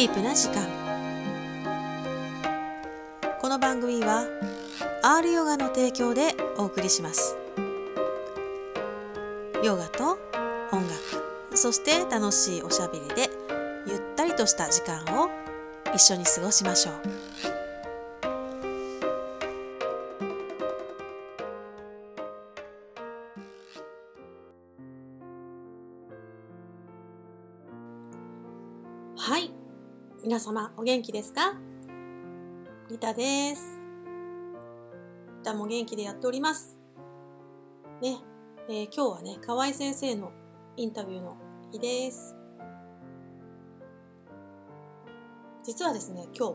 ディープな時間。この番組は R ヨガの提供でお送りします。ヨガと音楽そして楽しいおしゃべりでゆったりとした時間を一緒に過ごしましょう。皆様お元気ですか？リタです。リタも元気でやっております。ね、えー今日はね河合先生のインタビューの日です。実はですね今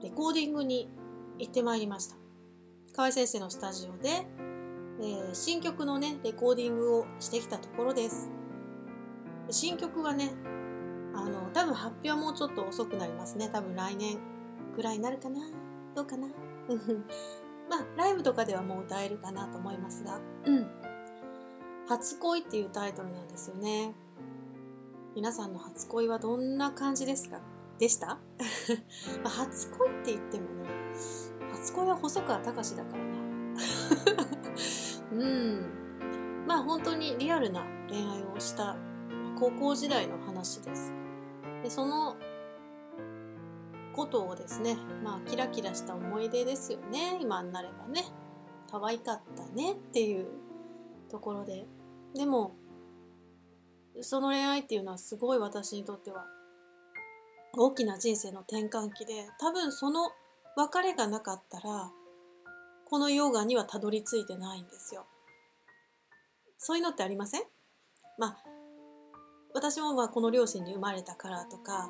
日レコーディングに行ってまいりました。河合先生のスタジオで、えー新曲のねレコーディングをしてきたところです。新曲はねあの多分発表はもうちょっと遅くなりますね。多分来年ぐらいになるかな。どうかな。まあライブとかではもう歌えるかなと思いますが「うん、初恋」っていうタイトルなんですよね。皆さんの初恋はどんな感じですか？でした？まあ初恋って言ってもね初恋は細川隆だからね。うん。まあ本当にリアルな恋愛をした高校時代の話ですでそのことをですねまあキラキラした思い出ですよね。今になればね。可愛かったねっていうところで。でもその恋愛っていうのはすごい私にとっては大きな人生の転換期で多分その別れがなかったらこのヨガにはたどり着いてないんですよ。そういうのってありません？まあ私もまあこの両親に生まれたからとか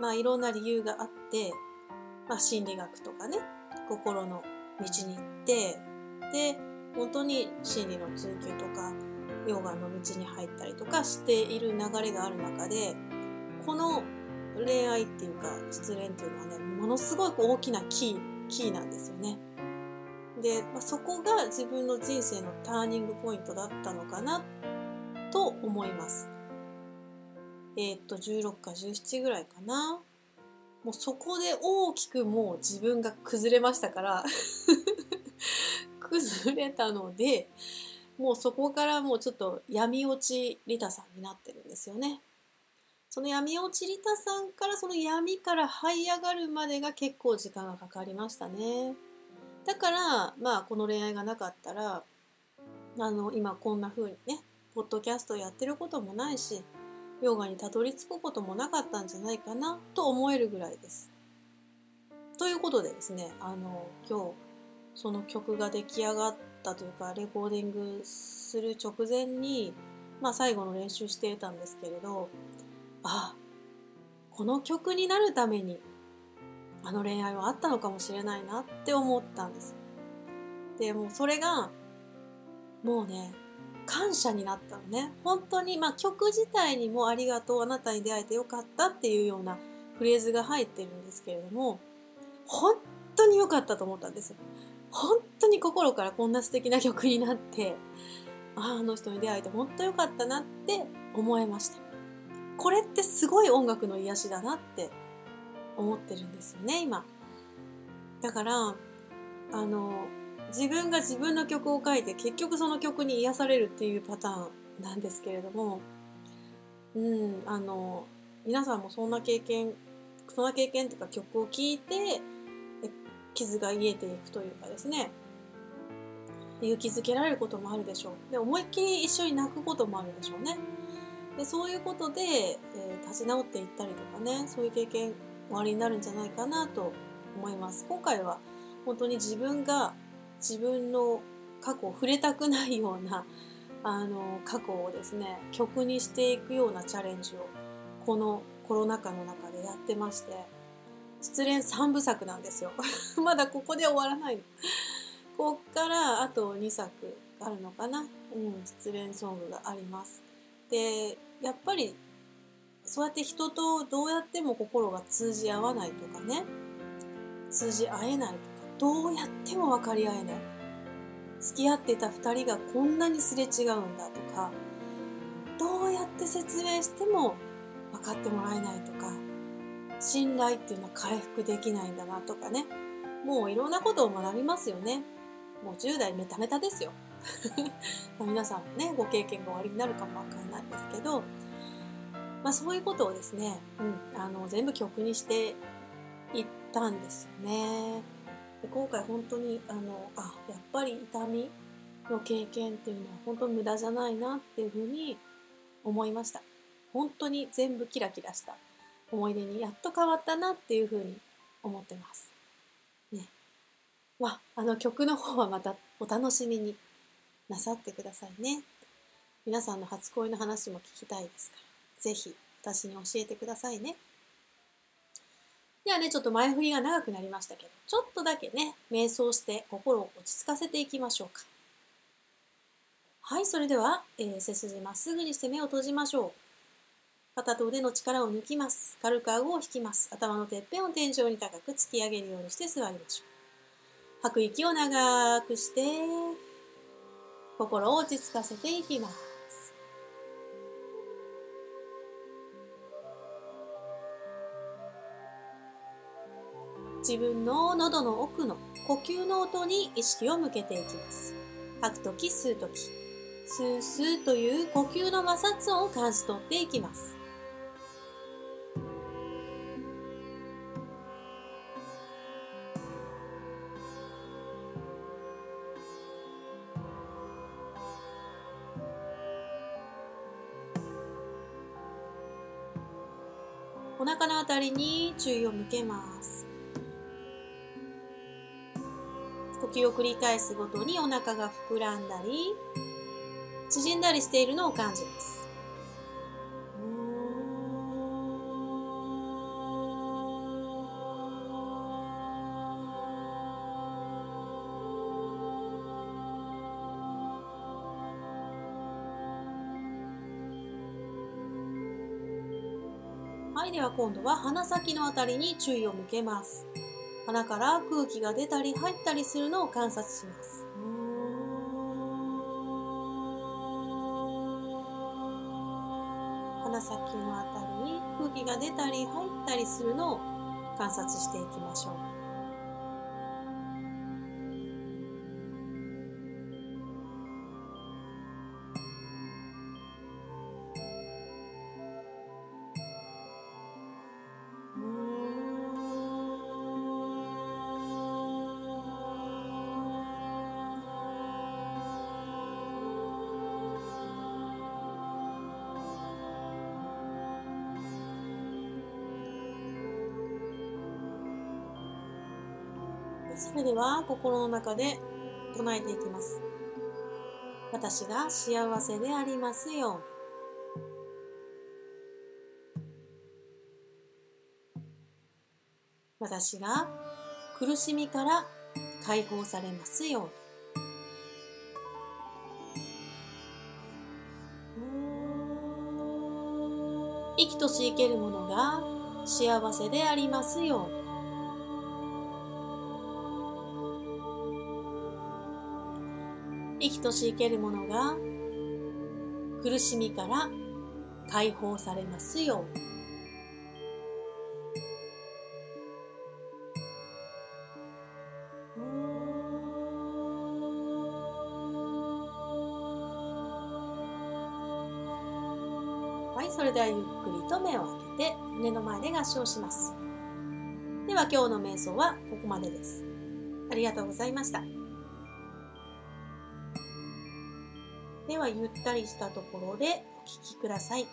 まあいろんな理由があって、まあ、心理学とかね心の道に行ってで本当に心理の追求とかヨガの道に入ったりとかしている流れがある中でこの恋愛っていうか失恋っていうのはねものすごい大きなキーキーなんですよね。で、まあ、そこが自分の人生のターニングポイントだったのかなと思います。えーっと16か17ぐらいかなもうそこで大きくもう自分が崩れましたから 崩れたのでもうそこからもうちょっと闇落ちリタさんになってるんですよね。その闇落ちリタさんからその闇から這い上がるまでが結構時間がかかりましたね。だからまあこの恋愛がなかったらあの今こんな風にねポッドキャストやってることもないしヨガにたどり着くこともなかったんじゃないかなと思えるぐらいです。ということでですねあの今日その曲が出来上がったというかレコーディングする直前に、まあ、最後の練習していたんですけれどあこの曲になるためにあの恋愛はあったのかもしれないなって思ったんです。でもそれがもうね感謝になったのね本当にまあ曲自体にも「ありがとうあなたに出会えてよかった」っていうようなフレーズが入ってるんですけれども本当に良かったと思ったんですよ。本当に心からこんな素敵な曲になってあの人に出会えて本当良かったなって思いました。これってすごい音楽の癒しだなって思ってるんですよね今。だからあの自分が自分の曲を書いて結局その曲に癒されるっていうパターンなんですけれどもうんあの皆さんもそんな経験そんな経験というか曲を聴いて傷が癒えていくというかですね。勇気づけられることもあるでしょう。で思いっきり一緒に泣くこともあるでしょうね。でそういうことで、えー立ち直っていったりとかねそういう経験おありになるんじゃないかなと思います。今回は本当に自分が自分の過去を触れたくないような あの過去をですね曲にしていくようなチャレンジをこのコロナ禍の中でやってまして失恋3部作なんですよ。まだここで終わらないの。こっからあと2作あるのかな。うん失恋ソングがあります。でやっぱりそうやって人とどうやっても心が通じ合わないとかね通じ合えないとどうやっても分かり合えない。付き合ってた2人がこんなにすれ違うんだとかどうやって説明しても分かってもらえないとか信頼っていうのは回復できないんだなとかね。もういろんなことを学びますよね。もう10代メタメタですよ。皆さんもねご経験がおありになるかもわかんないですけど、まあ、そういうことをですね、うん、あの全部曲にしていったんですよね。で今回本当にあのあやっぱり痛みの経験っていうのは本当に無駄じゃないなっていうふうに思いました。本当に全部キラキラした思い出にやっと変わったなっていうふうに思ってます。ね。まあ、あの曲の方はまたお楽しみになさってくださいね。皆さんの初恋の話も聞きたいですから、ぜひ私に教えてくださいね。ではね、ちょっと前振りが長くなりましたけど、ちょっとだけね、瞑想して心を落ち着かせていきましょうか。はい、それでは、えー、背筋まっすぐにして目を閉じましょう。肩と腕の力を抜きます。軽く顎を引きます。頭のてっぺんを天井に高く突き上げるようにして座りましょう。吐く息を長くして、心を落ち着かせていきます。自分の喉の奥の呼吸の音に意識を向けていきます。吐くとき、吸うとき、スースーという呼吸の摩擦音を感じ取っていきます。お腹のあたりに注意を向けます吸を繰り返すごとにお腹が膨らんだり縮んだりしているのを感じますはい、では今度は鼻先のあたりに注意を向けます。鼻から空気が出たり入ったりするのを観察します。鼻先のあたりに空気が出たり入ったりするのを観察していきましょう。心の中で唱えていきます。私が幸せでありますように。私が苦しみから解放されますように。生きとし生けるものが幸せでありますように。生きとし生けるものが苦しみから解放されますようはい、それではゆっくりと目を開けて胸の前で合掌します。では今日の瞑想はここまでです。ありがとうございました。ではゆったりしたところでお聴きください。ギ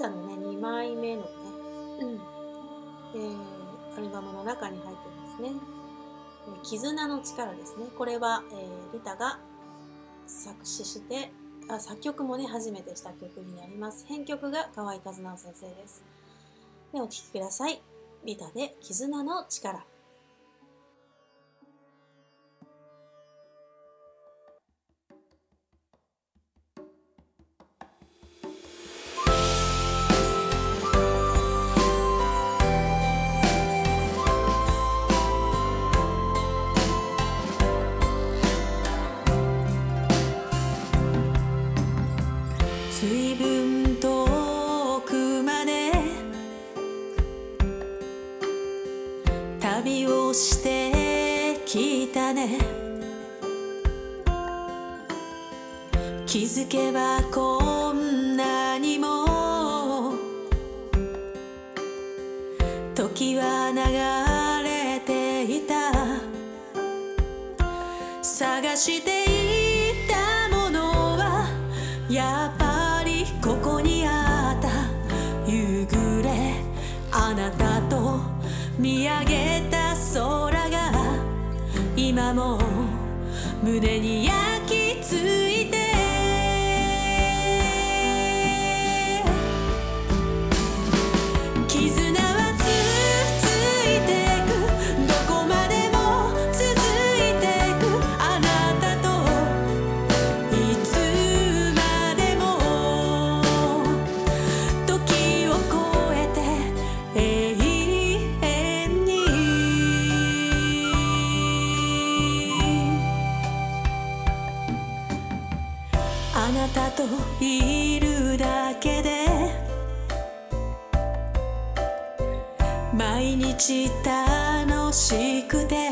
タのね、2枚目のね、うんえー、アルバムの中に入ってますね。絆の力ですね。これは、えー、リタが作詞してあ、作曲もね、初めてした曲になります。編曲が河合和直先生です。で、お聴きください。リタで絆の力。けばこんなにも時は流れていた。探していたものはやっぱりここにあった。夕暮れあなたと見上げた空が今も胸に焼き付いて毎日楽しくて。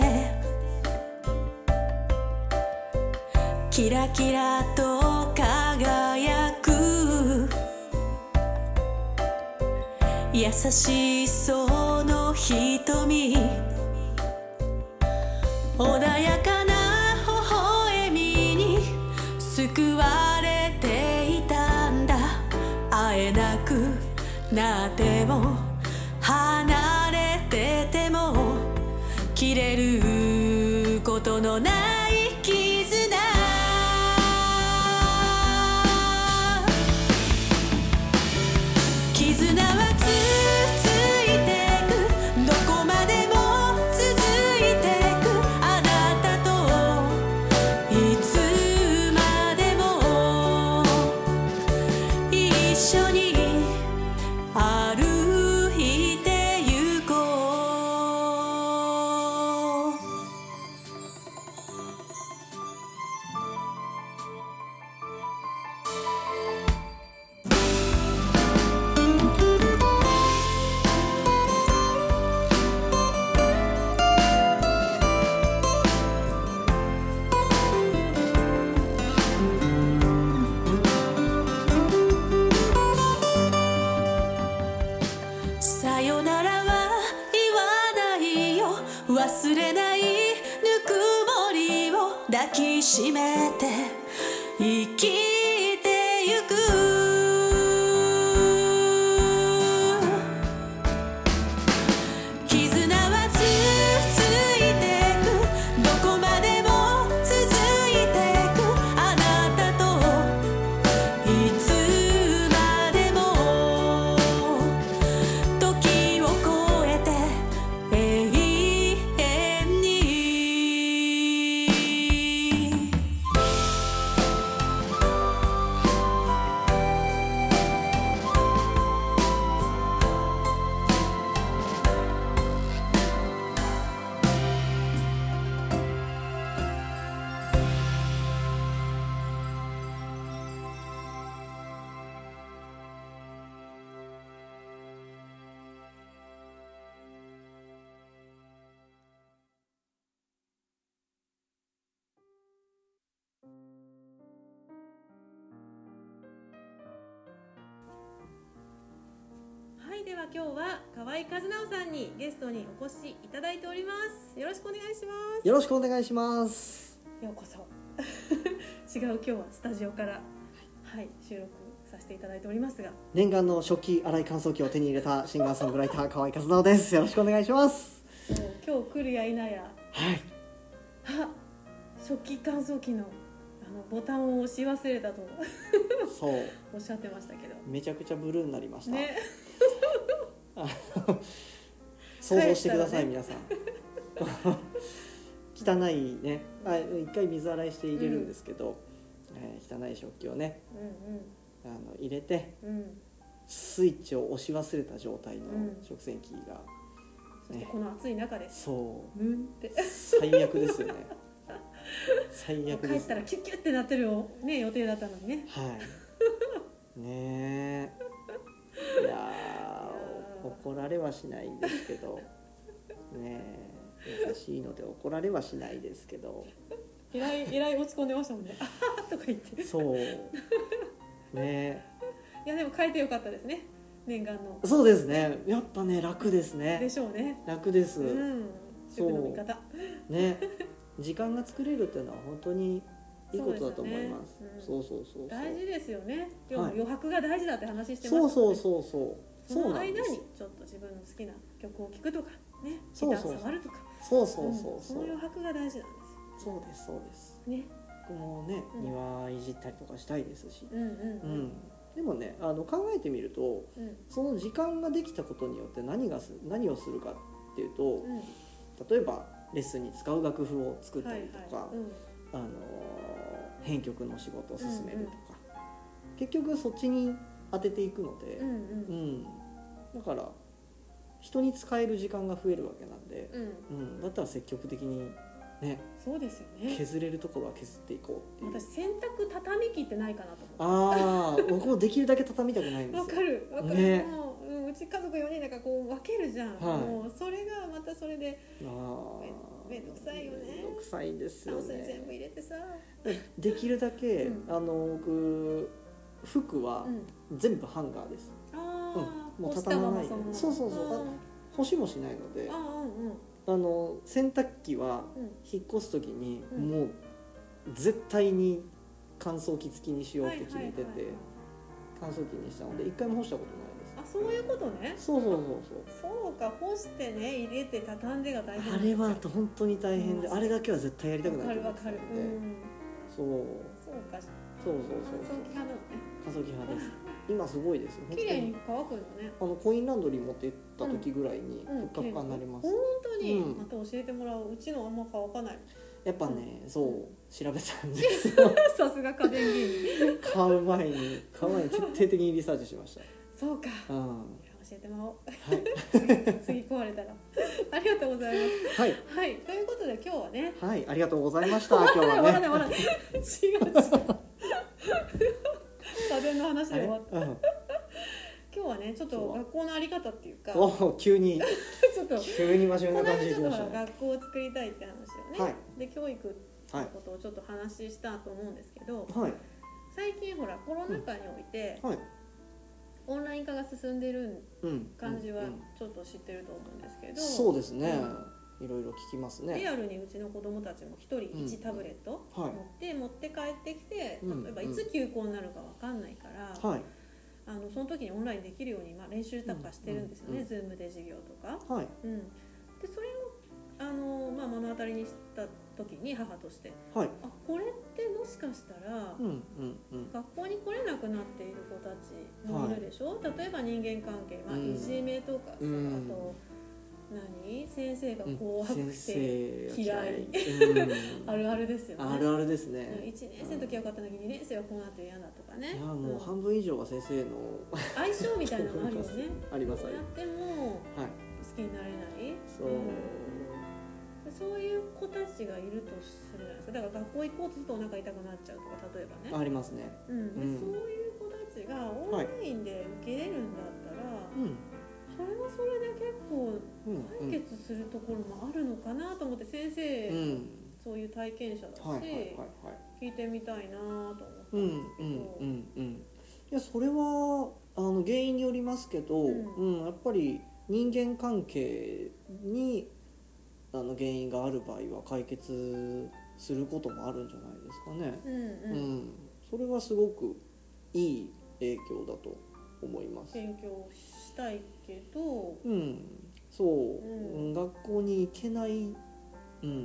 キラキラと輝く。優しそうの瞳。穏やかな微笑みに。救われていたんだ。会えなくなっても。れるでは今日は河合和直さんにゲストにお越しいただいております。よろしくお願いします。よろしくお願いします。ようこそ。違う今日はスタジオからはい収録させていただいておりますが、念願の食器洗い乾燥機を手に入れたシンガーソングライター河合和直です。よろしくお願いします。そう今日来るや否や、はい。あ、食器乾燥機のあのボタンを押し忘れたとそう。おっしゃってましたけど、めちゃくちゃブルーになりました。ね、想像してください、帰皆さん。汚いね、あ、一回水洗いして入れるんですけど、えー汚い食器をね、うんあの入れてうんうん。スイッチを押し忘れた状態のうん食洗機が、そしてこの暑い中です。そうムンって最悪ですよね。最悪帰です、ったらキュッキュッってなってるよね予定だったのにね。はい。ねえ。いやー怒られはしないんですけど。ねえ。しいので怒られはしないですけど。えらいえらい落ち込んでましたもんね。あははとか言って。そう。ねいやでも変えてよかったですね。念願の。そうですね。やっぱね楽ですでねしょうね。楽です、うん。主婦の味方。ね時間が作れるっていうのは本当にいいことだと思います。そそう,、そうそうそう。大事ですよね。でもはい。余白が大事だって話してましたそうそうそうそうそそうの間にちょっと自分の好きな曲を聴くとかねギタそうそう。ー触るとか。そうそうそうう。んそそうの余白が大事なんでそうですそうです。ね。僕もねうん。庭いじったりとかしたいですし、うんうんうん。でもねあの考えてみるとうん。その時間ができたことによって何がす何をするかっていうとうん。例えばレッスンに使う楽譜を作ったはいりとか、はいうん。あの編曲の仕事を進めるとか、結局そっちに当てていくので、うん。うんだから人に使える時間が増えるわけなんで、うん。うんうん、だったら積極的にねそうですよね。削れるところは削っていこうって私洗濯畳機ってないかなと思って。ああ僕もできるだけ畳みたくないんですわよかるわかる、ね。もう、うん、うち家族4人だからこう分けるじゃん、はい。もうそれがまたそれであー。めめんどくさいよね。めんどくさいんですよタンスに全部ね入れてさ、できるだけ、うん。あの僕服はうん、全部ハンガーです。ああ、うん。もう畳まないそのまま。そうそうそう。あ干しもしないのでーあの洗濯機はうん。引っ越す時に、うん。もう絶対に乾燥機付きにしようって決めてて、乾燥機にしたので一回も干したことないです。あそういうことね。そうそうそうそう。か干してね入れて畳んでが大変そうあれは本当に大変で、うん。あれだけは絶対やりたくわないとかるわかる、うん、そう。そうか。そうそうそう乾燥機派なのね。乾燥機派です今すごいですよ本当綺麗に乾くのね。あのコインランドリー持って行った時ぐらいにうんふっかふかに。なります、本当に、うん。また教えてもらおう。うちのあんま乾かない。やっぱね、そう調べたんですよ。さすが家電芸人。買う前に買う前に徹底的にリサーチしましそうか。たうん。教えてもらおう。はい。次壊れたら。ありがとうございます。はい。はい。ということで今日はね。はいありがとうございました。今日はね。違う違う家電の話で終わった。はいうん。今日はねちょっと学校のあり方っていうか。急に。ょっと急に真面目な感じでしたね学校を作りたいって話をね、はい。で教育っていうことをちょっと話したと思うんですけど、はい。最近ほらコロナ禍においてはい。オンライン化が進んでるうん。感じはうんうん。ちょっと知ってると思うんですけど、そうですねいろいろ聞きますリねアルにうちの子供たちも1人1タブレットはい。持って持って帰ってきてうん。例えばいつ休校になるかわかんないから、はい。あのその時にオンラインできるように、まあ、練習とかしてるんですよね、うん Zoom で授業とか。はい。うん、でそれをあの、まあ、目の当たりにした時に母としてはい。あこれってもしかしたら、うんうんうん。学校に来れなくなっている子たちもいるでしょ、例えば人間関係、まあ、うん。いじめとかさ、うん。あと何？先生がうん怖く先て、嫌い。うん。あるあるですよね。あるあるですうんね1年生の時はよかったのに2年生はこうなって嫌だとかね。いやもんう半分以上は先生の相性みたいなのあるよね。あります。やまっても好きになれない。そう。うん。そういう子たちがいるとするじゃないですか。だから学校行こうとするとお腹痛くなっちゃうとか例えばね。ありますね。うん。でうん。そういう子たちがオンラインで受けれるんだったら、うんそれはそれで結構うん解決するところもあるのかなと思って先生、うん。そういう体験者だし、はいはいはいはい。聞いてみたいなと思ったうんんですけど、うんうんうんいやそれはあの原因によりますけど、ううん。やっぱり人間関係にあの原因がある場合は解決することもあるんじゃないですかね。うんううん。ん、それはすごくいい影響だと思います。勉強したいけどうん、そう、うん。うん学校に行けない、うん、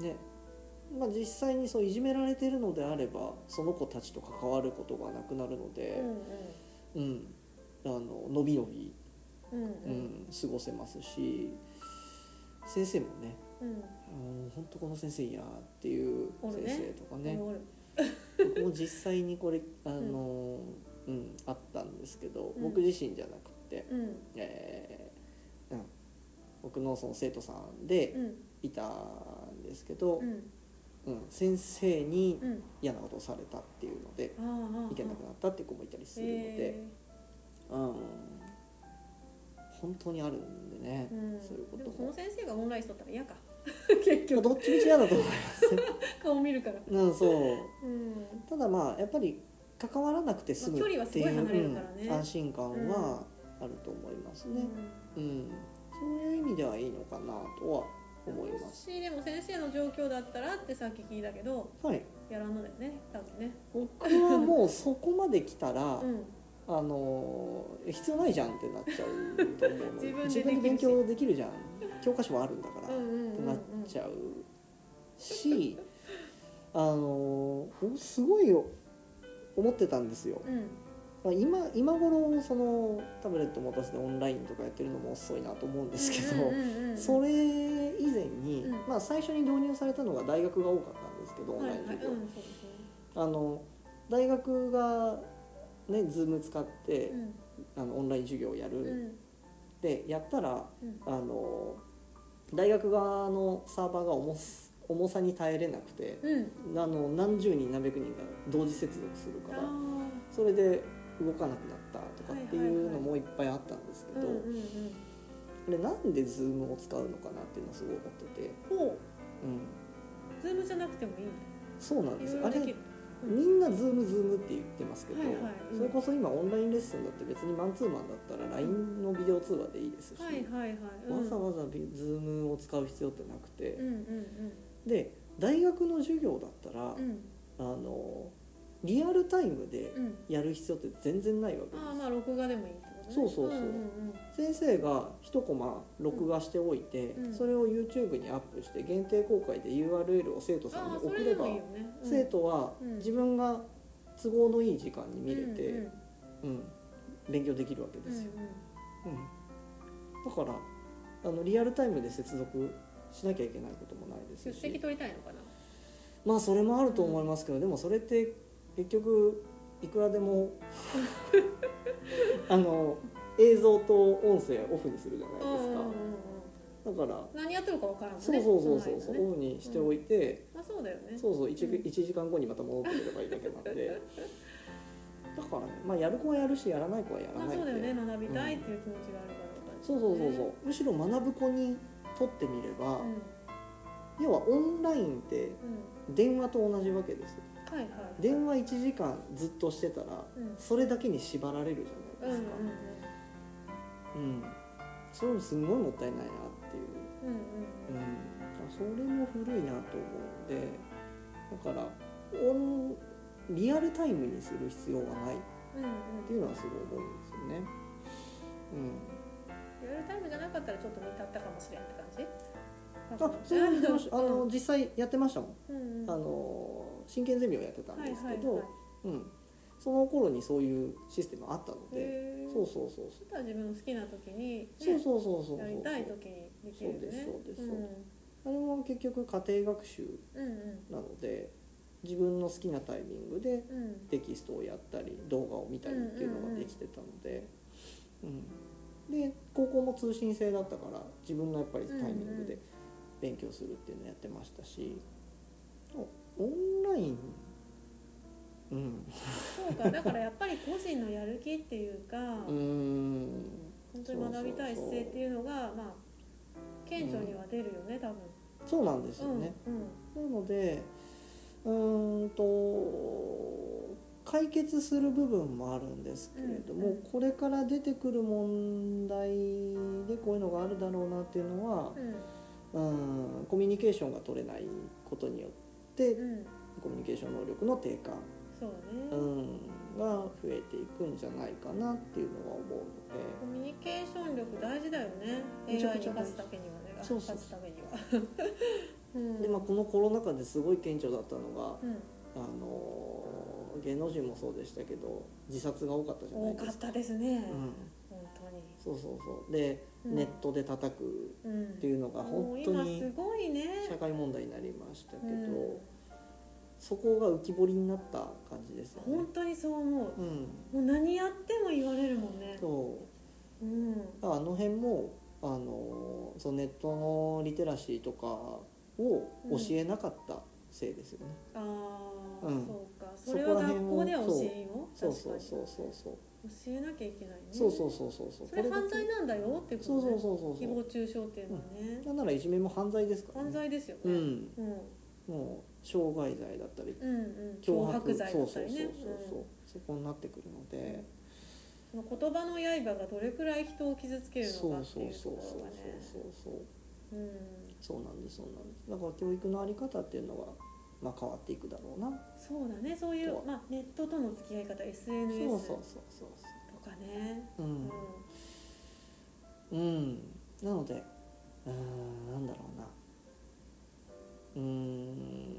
ね、まあ実際にそういじめられてるのであれば、その子たちと関わることがなくなるのうで、ん。うん、あの伸び伸び、うんうん。ううんん、過ごせますし、先生もね、うん。本当この先生いやっていう先生とかね、僕も実際にこれあの、うん、あったんですけど、うん。僕自身じゃなくて。うん。えーうん、僕のその生徒さんでうん。いたんですけどう、ん。うん先生にうん。嫌なことをされたっていうのでああああ行けなくなったっていう子もいたりするので、へうん、本当にあるんでね、うん。そういうこでもとその先生がオンラインしとったら嫌か。結 まあ局どっちみち嫌だと思います。ね 顔見るから。うんそう。うん。ただまあやっぱり関わらなくて済むっていう、まあ距離はすごい離れるからね。うん安心感はあると思いますね、うん。そういう意味ではいいのかなとは思います。私でも先生の状況だったらってさっき聞いたけどはい。やらんのだよね多分ね。僕はもうそこまで来たら、うん。あのー必要ないじゃんってなっちゃうと思うの。自分で自分で勉強できるじゃん。教科書もあるんだから、うんうんうんうん。ってなっちゃうしあのすごい思ってたんですよ。うんまあ今今頃そのタブレット持たせてオンラインとかやってるのも遅いなと思うんですけど、それ以前に、うん。まあ、最初に導入されたのが大学が多かったんですけどオンライン授業、あの大学がね Zoom 使って、うん。あのオンライン授業をやる、うん。でやったらうん。あの大学側のサーバーが重す重さに耐えれなくてうん。あの何十人何百人が同時接続するからあそれで動かなくなったとかっていうのもいっぱいあったんですけど、ーうんうんうんこれなんで Zoom を使うのかなっていうのをすごい思って。て、ほう。うん、ズームじゃなくてもいいんそうなんです。よあれいろいろできる。みんな ZoomZoom って言ってますけど、それこそ今オンラインレッスンだって別にマンツーマンだったら LINE のビデオ通話でいいですし、わざわざ Zoom を使う必要ってなくて。で大学の授業だったら、あのリアルタイムでうん。やる必要って全然ないわけです、ああまあ録画でもいいってことね。そうそうそう。んん先生が一コマ録画しておいて、うん。それを YouTube にアップして限定公開で URL を生徒さんに送ればね、うん。生徒はうん。自分が都合のいい時間に見れて、うんうん勉強できるわけうんですよ、うんだからあのリアルタイムで接続しなきゃいけないこともないです出席し取りたいのかな？まあそれもあると思いますけど、でもそれって結局いくらでも あの映像と音声オフにするじゃないですか、うんうんうんうん。だから何やってるかわからんね。そうそうそうそうそね。オフにしておいて、まあそうだよね。そうそう 1, うん。1時間後にまた戻ってくればいいだけなんで。だからねまあやる子はやるしやらない子はやらまあないんで、そうだよね。学びたいっていう気持ちがあるからとか、そうそうそうそう。むしろ学ぶ子にとってみれば、うん。要はオンラインってうん。電話と同じわけですよはいはい電話1時間ずっとしてたらうん。それだけに縛られるじゃうんうんないですかうん、それもすごいもったいないなっていう。うんうんうん、それも古いなと思うんでだからオンリアルタイムにする必要はないっうんうん。ていうのはすごい思うんですよね。リアルタイムじゃなかったらちょっと見たったかもしれんって感じ？うん、あそういうのあの実際やってましたもん、うんうん。あの真剣ゼミをやってたんですけど、うん、その頃にそういうシステムあったので、そうそうそうそしたら自分の好きな時に、ね、そうそうそうそうそう。やりたい時にできるよね。そうですそうですん。あれも結局家庭学習うんうん。なので自分の好きなタイミングでうん。テキストをやったり動画を見たりっていうのができてたので、うん。で高校も通信制だったから自分のやっぱりタイミングで勉強するっていうのをやってましたし、おオンライン？うん。そうかだからやっぱり個人のやる気っていうか、うーん。本当に学びたい姿勢っていうのがまあ顕著には出るよね多分。そうなんですよね、うんなのでうーんと解決する部分もあるんですけれども、うんうん。これから出てくる問題でこういうのがあるだろうなっていうのはうん。うんコミュニケーションが取れないことによってうんうんコミュニケーション能力の低下、そうね、ん、が増えていくんじゃないかなっていうのは思うコミュニケーション力大事だよね。AI に勝つためにはね。あそうそう。勝つためには。うん。ので、でまあ、このコロナ禍ですごい顕著だったのが、うん。あの芸能人もそうでしたけど自殺が多かったじゃないですか。多かったですね、うんそうそうそう。で、うん。ネットで叩くうんっていうのがも本当にすごいね。社会問題になりましたけど、うん。そこが浮き彫りになった感じですよね。本。当にそう思う。うん、もう何やっても言われるもんね。そう。うん。あの辺もあのそのネットのリテラシーとかを教えなかったせいですよね。ああ、うん。そうか。そそれをこら辺を学校では教えんよ。そう。確かに。そうそうそうそう教えなきゃいけないね。そうそうそうそうそう。それ犯罪なんだよっていうことそうそうねそうそうそう。誹謗中傷っていうのはね、なん。ならいじめも犯罪ですから、ね、犯罪ですよね。うん。うん。もう傷害罪だったりうんうん。脅迫罪だったりね。そうそうそうそう、そこになってくるので。その言葉の刃がどれくらい人を傷つけるそうのかってそういうとこそうそうろがねそうそう。うん。そうなんですそうなんです。だから教育のあり方っていうのはまあ変わっていくだろうな。そうだね。そういうまあ、ネットとの付き合い方そう SNS そうそうそう。とかね。そうううん。んうん。なのでうーんなんだろうな。うーん。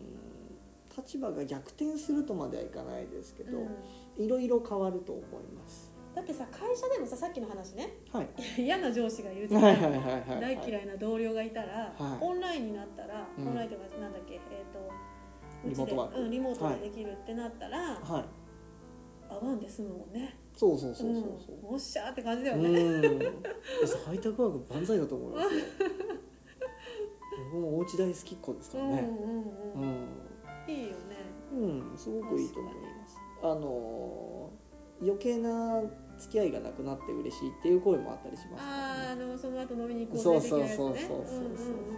立場が逆転するとまではいかないですけど、うん。いろいろ変わると思います。だってさ会社でもささっきの話ね。はい。嫌な上司がいるじゃん。はい大嫌いな同僚がいたら、はい。オンラインになったら、うん。オンラインとかなんだっけえっ、とリモートワーク。うん、リモートでできるってなったら、はい。会わんで済むもんね。そうそうそうそうそう。うん、おっしゃーって感じだようね、んハイタクワーク万歳だと思いますよ。僕もお家大好きっ子ですからね。うんうんうんうん、いいよね。うん、すごくいいと思います。あの余計な付き合いがなくなって嬉しいっていう声もあったりしますあーあのその後飲みに行こうぜ的なやつねそうそうそう。そううんうん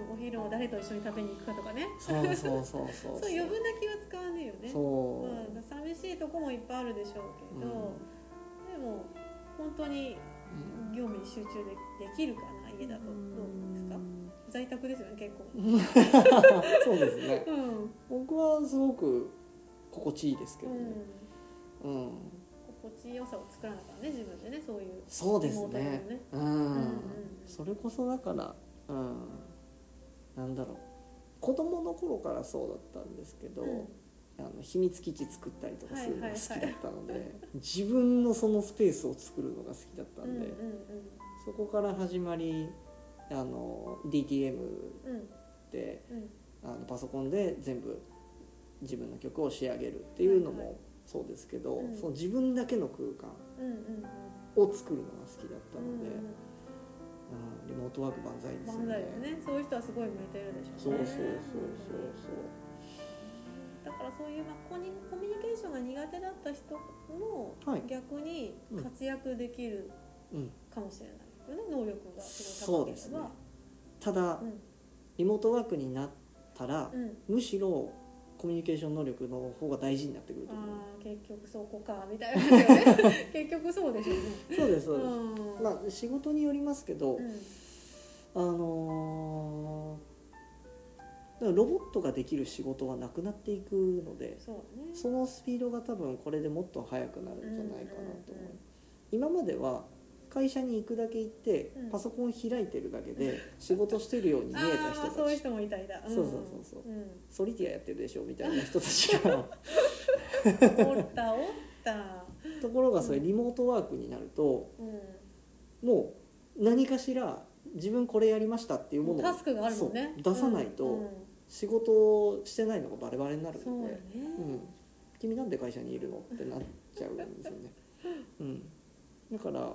うん。お昼を誰と一緒に食べに行くかとかね。そうそうそうそう。そう余分な気は使わねえよね。そう、うん、寂しいとこもいっぱいあるでしょうけど、でも本当にうん業務に集中でできるかな家だと。どうですか？在宅ですよね結構。そうですね。うん、僕はすごく心地いいですけうどね。ん、うん、心地よさを作らなきゃね自分でねそういうそうですね。ね。うん、うんうんそれこそだからうん。なんだろう。子供の頃からそうだったんですけど、うん。あの秘密基地作ったりとかするのが好きだはいはいはい。ったので、自分のそのスペースを作るのが好きだったうんんで、うん。そこから始まりあの DTM うんうん。でうん。あのパソコンで全部自分の曲を仕上げるっていうのはいはもそうですけど、うん。その自分だけの空間を作るのが好きだったので、うんうんうん。リモートワーク万歳ですよ万ね。ね。そういう人はすごい向いてるでしょね。そううそうそうだからそういう、まあ、コミュニコミュニケーションが苦手だった人もはい。逆に活躍できるかもしれないよね、能力がすそごい高けれうですね。ば。ただうん。リモートワークになったら、うん。むしろコミュニケーション能力の方が大事になってくると思う。結局そこかみたいな。ね 結局そうでしょうね。そうですそうです。うん。まあ仕事によりますけど、うん。あのーロボットができる仕事はなくなっていくのでそね。そのスピードが多分これでもっと速くなるんじゃないかなと思う、今までは会社に行くだけ行って、うん。パソコン開いてるだけで仕事してるように見えた人ああそういうたち人もいたいた、ん。そうそうそうそう。うん、ソリティアやってるでしょみたいな人たちが。おったおった、ところがそれリモートワークになるとうん、もう何かしら自分これやりましたっていうものをタスクがあるもんね。そう出さないと仕事をしてないのがバレバレになるので。君なんで会社にいるの？ってなっちゃうんですよね。うん、だから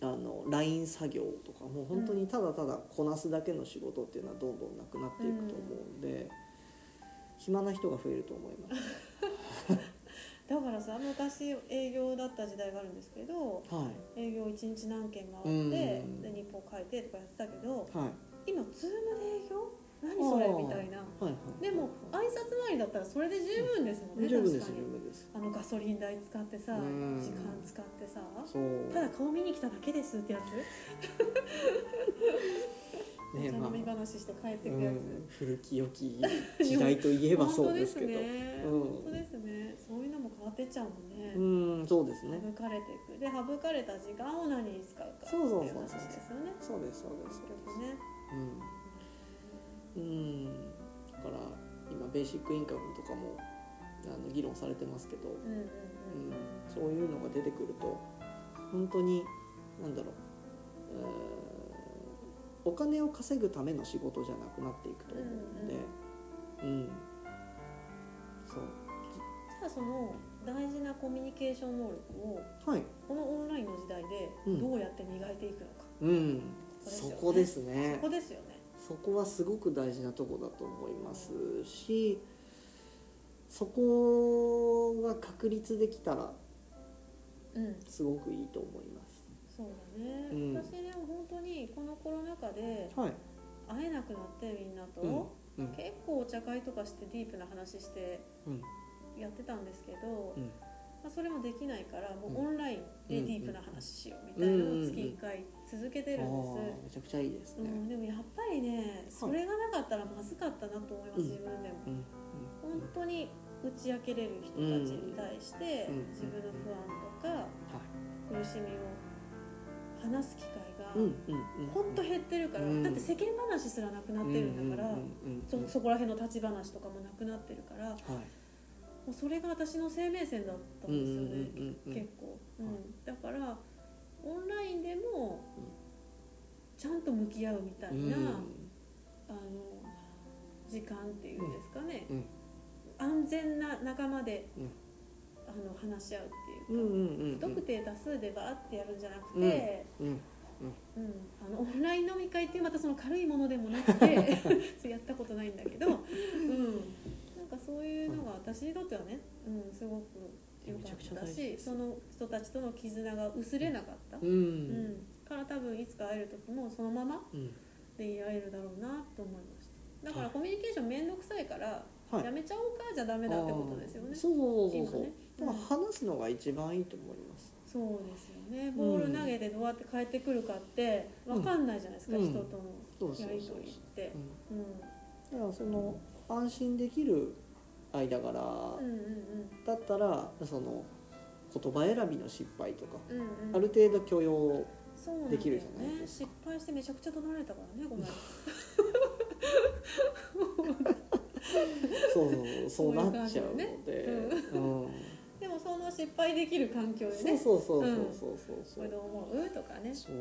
あの LINE 作業とかもう本当にただただこなすだけの仕事っていうのはどんどんなくなっていくと思うんで、暇な人が増えると思います。だからさ昔営業だった時代があるんですけどはい。営業1日何件回って、うん。で日報書いてとかやってたけどはい。今ズームで営業？何それみたいな。はいはい。でも挨拶回りだったらそれで十分ですもんね、十分です確かに。十分です。あのガソリン代使ってさうん。時間使ってさ。ただ顔見に来ただけですってやつ？ねまあ。飲み話して帰ってうくやつ、ん、古き良き時代といえばそうですけど。本当ですね、うん。本当ですね。そういうのも変わってっちゃうもんね、うん、そうですね。省かれていく。で省かれた時間を何に使うかっていそう話ですよね。そうですそうです結そうです。局ね。うん、うん、だから今ベーシックインカムとかもあの議論されてますけど、うんうんうん、そういうのが出てくると本当になんだろう、えーお金を稼ぐための仕事じゃなくなっていくと思うので、うんそう。じゃあその大事なコミュニケーション能力をはい、このオンラインの時代でうん。どうやって磨いていくのか、うん、そこそこですね。そこですよねそこはすごく大事なとこだと思いますしそこが確立できたらうん。すごくいいと思います。そうだね、うん。私でも本当にこのコロナ禍ではい。会えなくなってみんなと、うん。うん。結構お茶会とかしてディープな話してうん。やってたんですけど、うん。まあ、それもできないからもうん。うオンラインでディープな話しようみたいなのを月1回続けてるんです。めちゃくちゃいいですね。うん、でもやっぱりねそれがなかったらまずかったなと思います、うん自分でも本当に打ち明けれる人たちに対して、うん自分の不安とかはい。苦しみを話す機会がうんうんうん。本当減ってるから、うんだって世間話すらなくなってるんだから、うそそこら辺の立ち話とかもなくなってるからもはい。うそれが私の生命線だったんですよね、結構、うんはいだからオンラインでもちゃんと向き合うみたいな、うん。あの時間っていうんですかね、うん。安全な仲間で、うん。あの話し合うってうんいうか、不特定多数でバーってやるんじゃなくて、うん。うん。あのオンライン飲み会っていうまたその軽いものでもなくて やったことないんだけど、うん、なんかそういうのが私にとってはね、うん、すごく良かったしその人たちとの絆が薄れなかった、ううん。んから多分いつか会える時もそのままうん。でいられるだろうなと思いました。だからはい。コミュニケーション面倒くさいから、はい。やめちゃおうかじゃダメだってことですよね。そうそうそうそう。今ね。話すのが一番いいと思います。そうですよね。ボール投げてどうやって返ってくるかって分かんないじゃないですか、うん。人とのやり取りって。だからその安心できる間柄うんうんだったらその言葉選びの失敗とかうんうん。うんある程度許容できるじゃないねです失敗してめちゃくちゃ怒られたからねこの間そうそうそうなっちゃうので。でもその失敗できる環境でそうねそうそうそううんそうそう。そうこれどう？思うとかね。そう。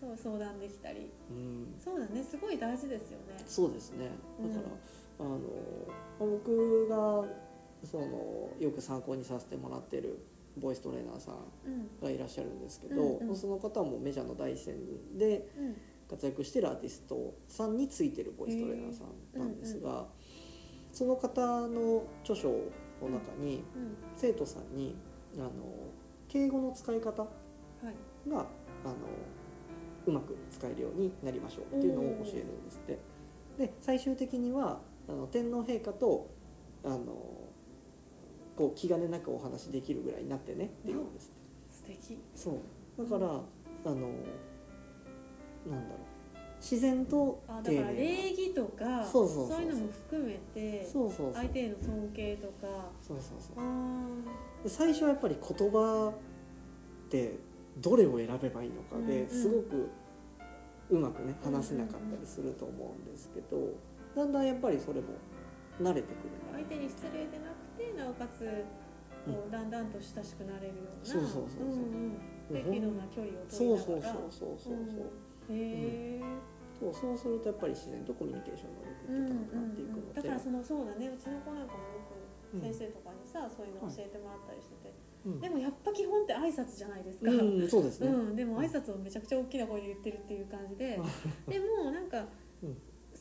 そう相談できたり。うん。そうだね。すごい大事ですよね。そうですね。うんだから、あの僕がそのよく参考にさせてもらってるボイストレーナーさんうん。がいらっしゃるんですけど、うんうん。その方もメジャーの第一線でうん。活躍してるアーティストさんについてるボイストレーナーさんなんですが、その方の著書の中にうん。生徒さんにあの敬語の使い方はい。があのうまく使えるようになりましょうっていうのを教えるんですって。で最終的にはあの天皇陛下とあのこう気兼ねなくお話しできるぐらいになってねって言うんです。素敵。そう。だから、あのなんだろう。自然とあだ丁から礼寧儀とかそうそうそうそう。いうのも含めてなそうそう。相手への尊敬とか。そうそうそう。最初はやっぱり言葉ってどれを選べばいいのかうんうん。ですごくうまくね話せなかったりすると思うんですけどだんだんやっぱりそれも慣れてくる相手に失礼でなくてなおかつこうだんだんと親しくなれるようなそうそうそうそう適度な距離をそう取りなそうそうがらそうそうそう。うん。へえ。そうそうするとやっぱり自然とコミュニケーション能力って高くなっていくのでだからそのそうだね。うちの子なんかもよくうん先生とかにさ、そういうの教えてもらったりしてて、うん。でもやっぱ基本って挨拶じゃないですか、うんそうですね。うん、でも挨拶をめちゃくちゃ大きな声で言ってるっていう感じで、でもなんか、うん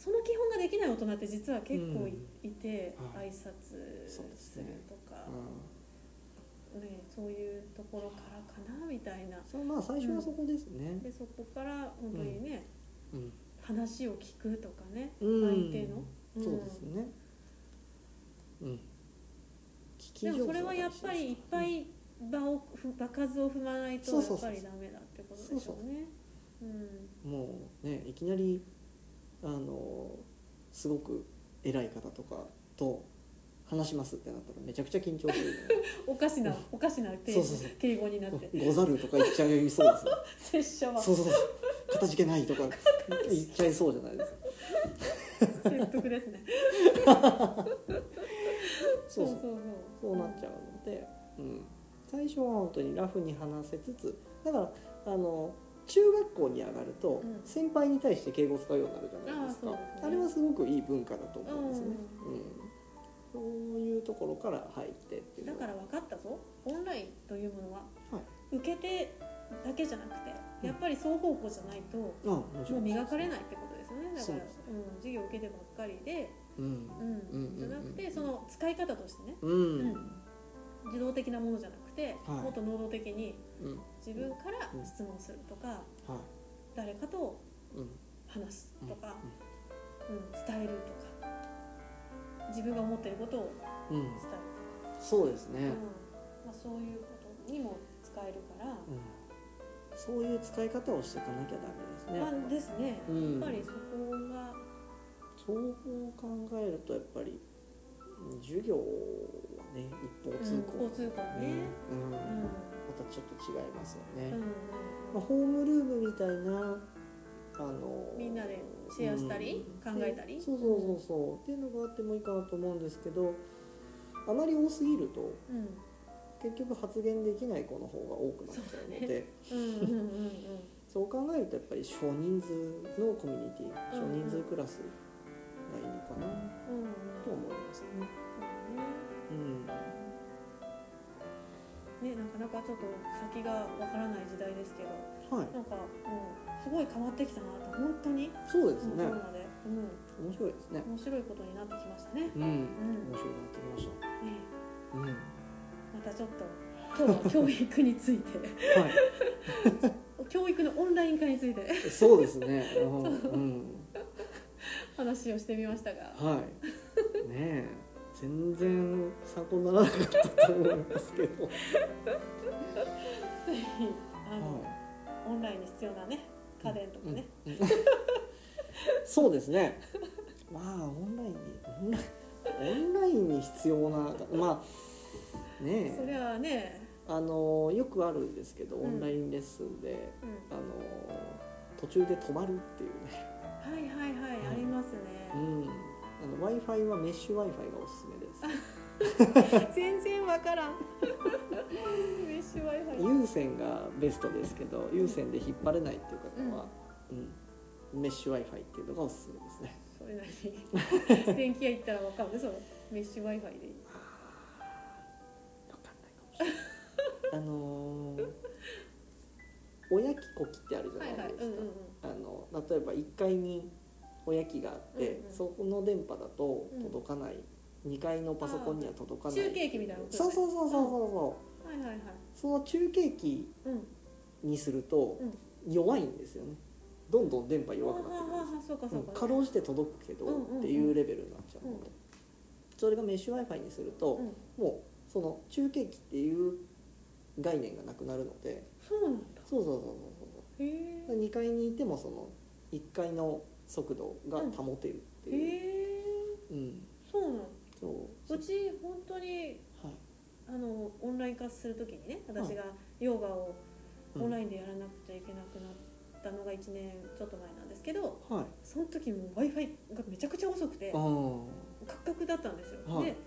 その基本ができない大人って実は結構い,、うん。てはい。挨拶すするねとか、うね。そういうところからかなみたいな。そうまあ最初はそこですね。でそこから本当にね、うん。話を聞くとかね、うん。相手の、うん。そうですね。うん。でもそれはやっぱりいっぱい場をふ場数を踏まないとやっぱりダメだってことでしょうね。うん。もうねいきなりあのすごく偉い方とかと話しますってなったらめちゃくちゃ緊張する。おかしなおかしな敬そうそうそう。敬語になって。のござるとか言っちゃいそうです。ね 拙者は。そうそうそう。かたじけないとか言っちゃいそうじゃないですか。説得ですね。そう。そうそうそう。そうなっちゃうので、うん、最初は本当にラフに話せつつだからあの中学校に上がると、うん。先輩に対して敬語を使うようになるじゃないですか。うですね。あれはすごくいい文化だと思うんですね、ううん。そういうところから入ってってだから分かったぞ。オンラインというものは、は受け手だけじゃなくてやっぱり双方向じゃないと、あもうん。磨かれないってことですよね。だからそうん、授業受けてばっかりで、うん。うん。じゃなくてその使い方としてね、うん、うん。受動的なものじゃなくて、はい。もっと能動的にうん自分から質問するとか、は誰かと話すとか、うん。伝えるとか。自分が思っていることを伝える。そうですね、うん。まあ、そういうことにも使えるから、うん、そういう使い方をしていかなきゃダメですね、まあですね、うん。やっぱりそこがそう考えるとやっぱりうん授業はね一方通行、うん一方通行ね。うん。まうんたちょっと違いますよね、うんまあ、ホームルームみたいなあのみんなでシェアしたり、うん。考えたり？そうそうそうそう。っていうのがあってもいいかなと思うんですけどあまり多すぎるとうん。結局発言できない子の方が多くなっちゃうので。そう考えるとやっぱり少人数のコミュニティ少人数クラスがいいのかなと思いますね。うんね、なかなかちょっと先がわからない時代ですけどはい、なんかもうすごい変わってきたなと本当にそうですね。コロナで、うん、面白いですね。面白いことになってきましたね。うん、うん。面白くなってきましね。た。うん、はまたちょっと今日は教育について。教育のオンライン化について。い、そうですね。うん、うん、話をしてみましたが、はい。ねえ、全然参考にならなかったと思いますけど。あの、オンラインに必要なね家電とかね、い。うんそうですね。まあオンラインにオンラインオンラインに必要なまあねえそれはね、あのよくあるんですけどうんオンラインレッスンで、うん、あの途中で止まるっていうね、はいはいはい、うんありますうね。ん、あの w i f i はメッシュ w i f i がおすすめです。全然わからん。メッシュ Wi-Fi。有線がベストですけど有線で引っ張れないっていう方は、うん。メッシュ w i f i っていうのがおすすめですね。それなりに。電気屋行ったらわかる。ね、そのメッシュ Wi-Fi でいい。わかんないかもしれない。あのー親機こきってあるじゃないいですか、うんうんうん。あの例えば1階に親機があって、うんうん。そこの電波だと届かない、2階のパソコンには届かない。中継機みたいなことそうそうそうそうそうそう。はいはいはい。その中継機うん。にすると弱いんですよね。どんどん電波弱くなってくるかろうじて届くけどうんうんうん。っていうレベルになっちゃうので、それがメッシュ w i f i にすると、うん。もうその中継機っていう概念がなくなるので。そうなんだ。そうそうそうそうそう。2階にいてもその1階の速度が保てるってへいう、えうん。そうなの。そうう。ち本当にはい。あのオンライン化するときにね、私がヨガをうん。オンラインでやらなくちゃいけなくなったのが1年ちょっと前なんですけど、はい。その時も Wi-Fi がめちゃくちゃ遅くてカクカクだったんですよ。はい。で、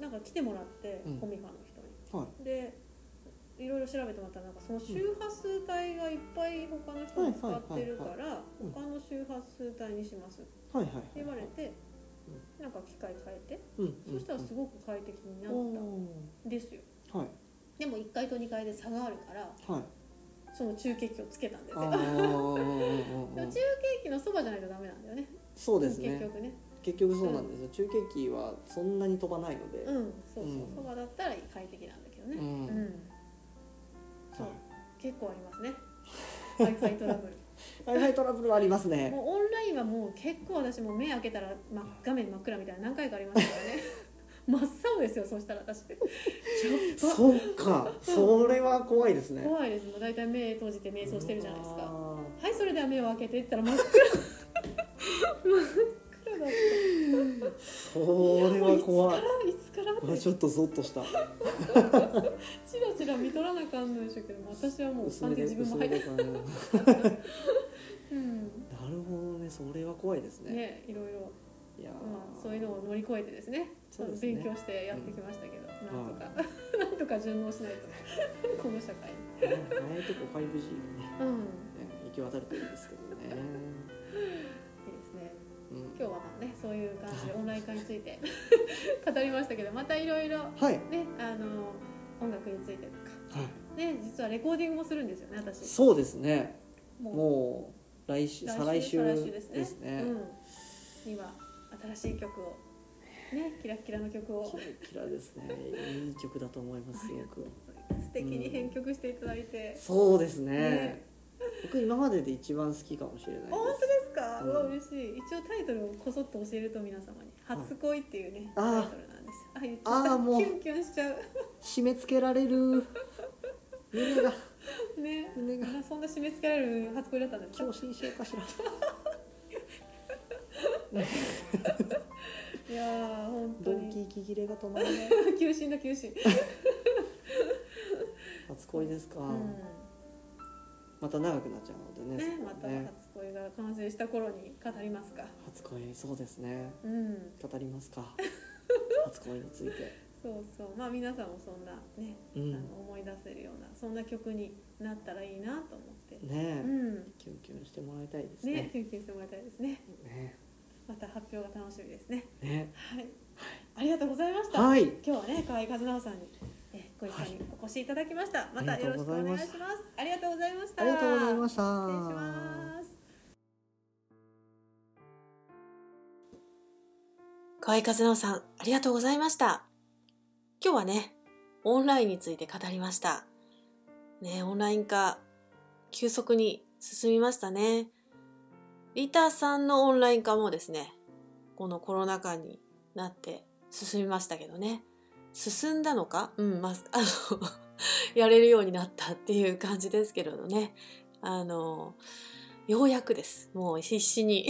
なんか来てもらって、うん。コミファの人に。はい。でいろいろ調べてもらったらなんかその周波数帯がいっぱい他の人が使ってるから他の周波数帯にしますって言われてなんか機械変えてうんそしたらすごく快適になっおたんですよ。ーはい。でも1階と2階で差があるからはい。その中継機をつけたんですあよ 中継機のそばじゃないとダメなんだよね。そうですね。結局ね。結局そうなんですよ、中継機はそんなに飛ばないので、うんそうそう。うん。そばだったら快適なんだけどね。うん。うんそう。はい結構ありますね。w i f i トラブル。w i f i トラブルはありますね。もうオンラインはもう結構私もう目開けたら真っ画面真っ暗みたいな何回かありましたからね。真っ青ですよそしたら私。ちょっとそっか。それは怖いですね。怖いです。もう大体目閉じて瞑想してるじゃないですか。あはいそれでは目を開けてって言ったら真っ暗 それた。は怖い。いつからいつから？ってあちょっとゾッとした。チラチラ見とらなあかんのでしょうけども私はもう完全に自分も入って。薄めで。かなうん。なるほどねそれは怖いですね。ねいろいろ。いやー。まあそういうのを乗り越えてですね。ね。勉強してやってきましたけど、なんとか、なんとか順応しないと。この社会。にね早いとこ 5G にねうん。ね行き渡るといいですけどね、今日はまあねそういう感じでオンライン化について 語りましたけどまたいろいろはい。ねあの音楽についてとかはい。ね実はレコーディングもするんですよね私。そうですね。もう。来週再来週ですね。ですね。うん、今新しい曲をねキラッキラの曲を。キラキラですね。いい曲だと思いますすごく。素敵に編曲していただいて、そうですね。ね僕今までで一番好きかもしれないです。本当ですか、うん。うわ嬉しい。一応タイトルをこそっと教えると皆様に「初恋」っていうね、あー。タイトルなんです。あ言っちあゃキュンキュンしちゃう。締め付けられる。胸が。ね。胸が。あそんな締め付けられる初恋だったんですか？超新鮮かしら。いやー本当ドンキに息切れが止まらない。求心だ求心、初恋ですか、うんまた長くなっちゃうのでねねまた初恋が完成した頃に語りますか。初恋そうですね。うん。語りますか。初恋について。そうそう。まあ皆さんもそんなね、うん。あの思い出せるようなそんな曲になったらいいなと思って。ねえ、うん。キュンキュンしてもらいたいですね。ねキュンキュンしてもらいたいですね。ね。また発表が楽しみですね。ね。はい。ありがとうございました、はい。今日はね河合和直さんにえ小石さんにお越しいただきました、またよろしくお願いしますありがとうございましたありがとうございました失礼します河合和直さん、ありがとうございました。今日はね、オンラインについて語りました。ね、オンライン化、急速に進みましたね。リタさんのオンライン化もですね、このコロナ禍になって進みましたけどね。進んだのか？うん、まあ、あの、やれるようになったっていう感じですけれどね。あの、ようやくです。もう必死に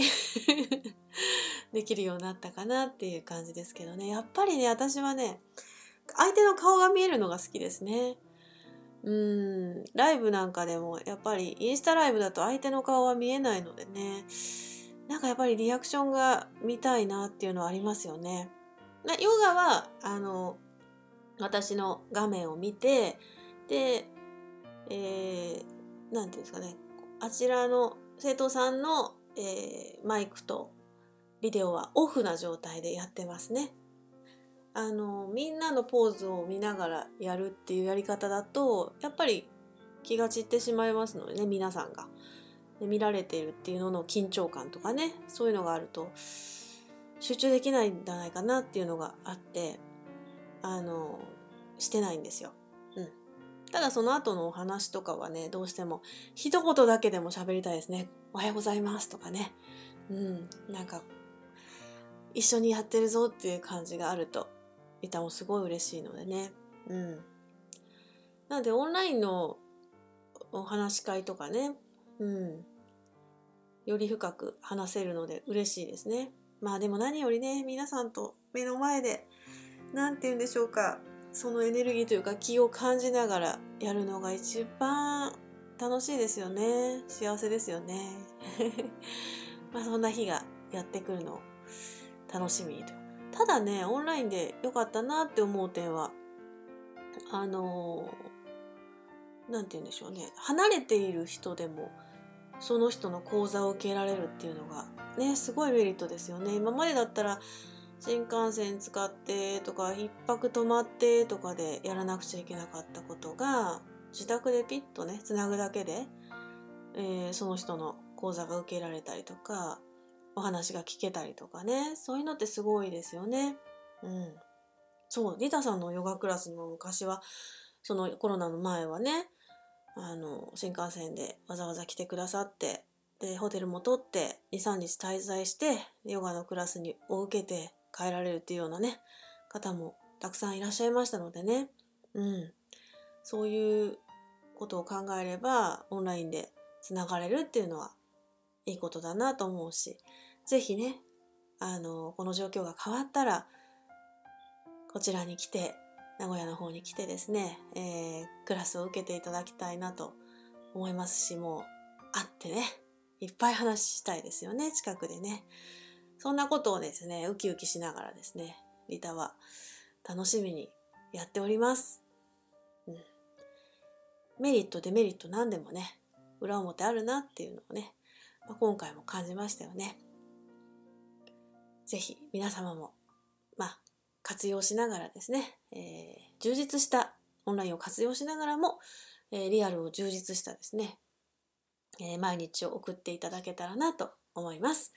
できるようになったかなっていう感じですけどね。やっぱりね、私はね、相手の顔が見えるのが好きですね。うん、ライブなんかでも、やっぱりインスタライブだと相手の顔は見えないのでね、なんかやっぱりリアクションが見たいなっていうのはありますよね。なヨガは、あの、私の画面を見て、で、えー、ていうんですかね、あちらの生徒さんの、えーマイクとビデオはオフな状態でやってますね。あのみんなのポーズを見ながらやるっていうやり方だとやっぱり気が散ってしまいますのでね皆さんが。で見られているっていうのの緊張感とかねそういうのがあると集中できないんじゃないかなっていうのがあってあのしてないんですよ。うん、ただその後のお話とかはねどうしても一言だけでも喋りたいですね。おはようございますとかね。うん、なんか一緒にやってるぞっていう感じがあるとリタもすごい嬉しいのでね。うん。なのでオンラインのお話し会とかね、うん。より深く話せるので嬉しいですね。まあでも何よりね、皆さんと目の前で、なんて言うんでしょうか、そのエネルギーというか気を感じながらやるのが一番楽しいですよね。幸せですよね。まあそんな日がやってくるのを楽しみにと。ただね、オンラインで良かったなって思う点は、あのーなんて言うんでしょうね。離れている人でも、その人の講座を受けられるっていうのが、ね、すごいメリットですよね。今までだったら、新幹線使ってとか、一泊泊まってとかでやらなくちゃいけなかったことが、自宅でピッとね、つなぐだけで、えーその人の講座が受けられたりとか、お話が聞けたりとかね、そういうのってすごいですよね。うん。そう、リタさんのヨガクラスも昔は、そのコロナの前はね、あの、新幹線でわざわざ来てくださって、で、ホテルも取って、2、3日滞在して、ヨガのクラスを受けて帰られるっていうようなね、方もたくさんいらっしゃいましたのでね、うん。そういうことを考えれば、オンラインでつながれるっていうのはいいことだなと思うし、ぜひね、あの、この状況が変わったら、こちらに来て、名古屋の方に来てですね、えークラスを受けていただきたいなと思いますし、もう会ってね、いっぱい話したいですよね、近くでね。そんなことをですね、ウキウキしながらですね、リタは楽しみにやっております。うん、メリット、デメリット何でもね、裏表あるなっていうのをね、まあ、今回も感じましたよね。ぜひ皆様も、まあ、活用しながらですね、えー充実したオンラインを活用しながらも、えーリアルを充実したですね、えー毎日を送っていただけたらなと思います。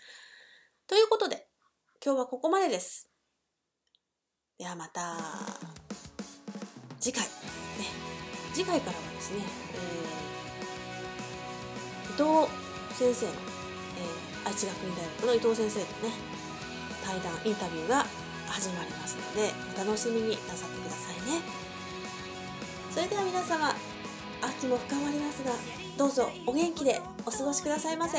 ということで、今日はここまでです。ではまた次回。ね。次回からはですね、えー、伊藤先生の、えー、愛知学院大学の伊藤先生とね対談インタビューが始まりますのでお楽しみになさってくださいね。それでは皆様秋も深まりますがどうぞお元気でお過ごしくださいませ。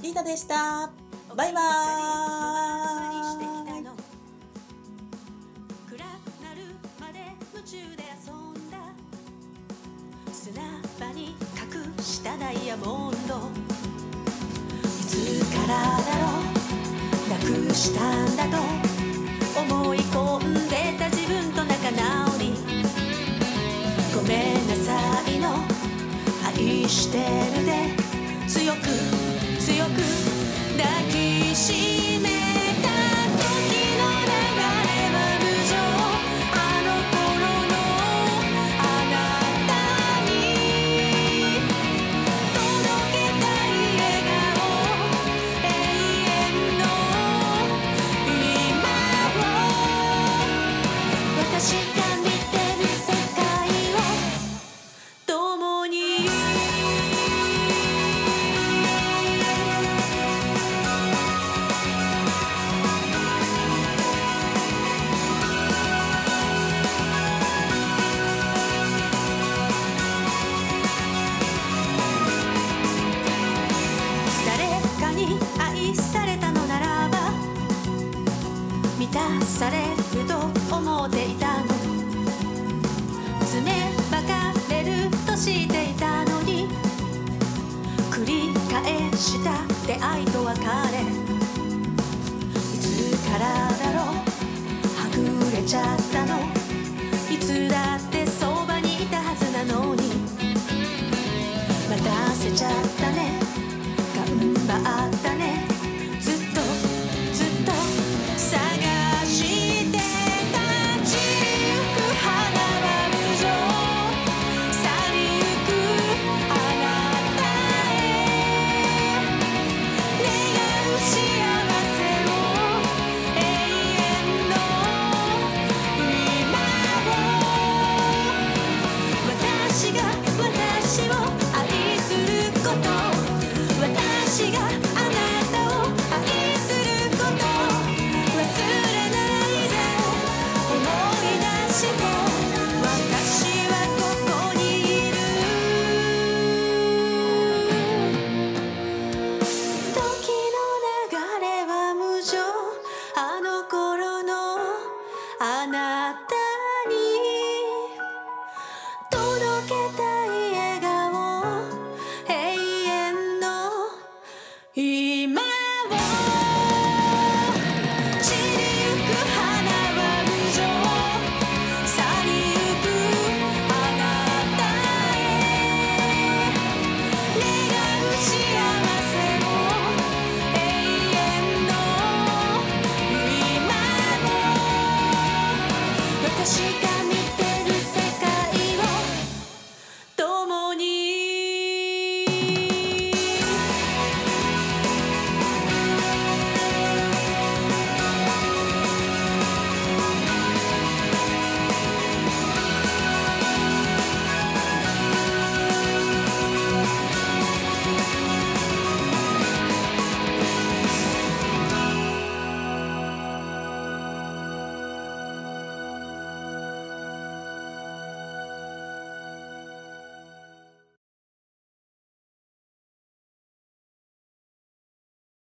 リータでした。バイバーイ。暗くなるまで夢中で遊んだ。砂場に隠したダイヤモンド。いつからだろう。なくしたんだと。思い込んでた自分と仲直り。ごめんなさいの。愛してるで。強くき私が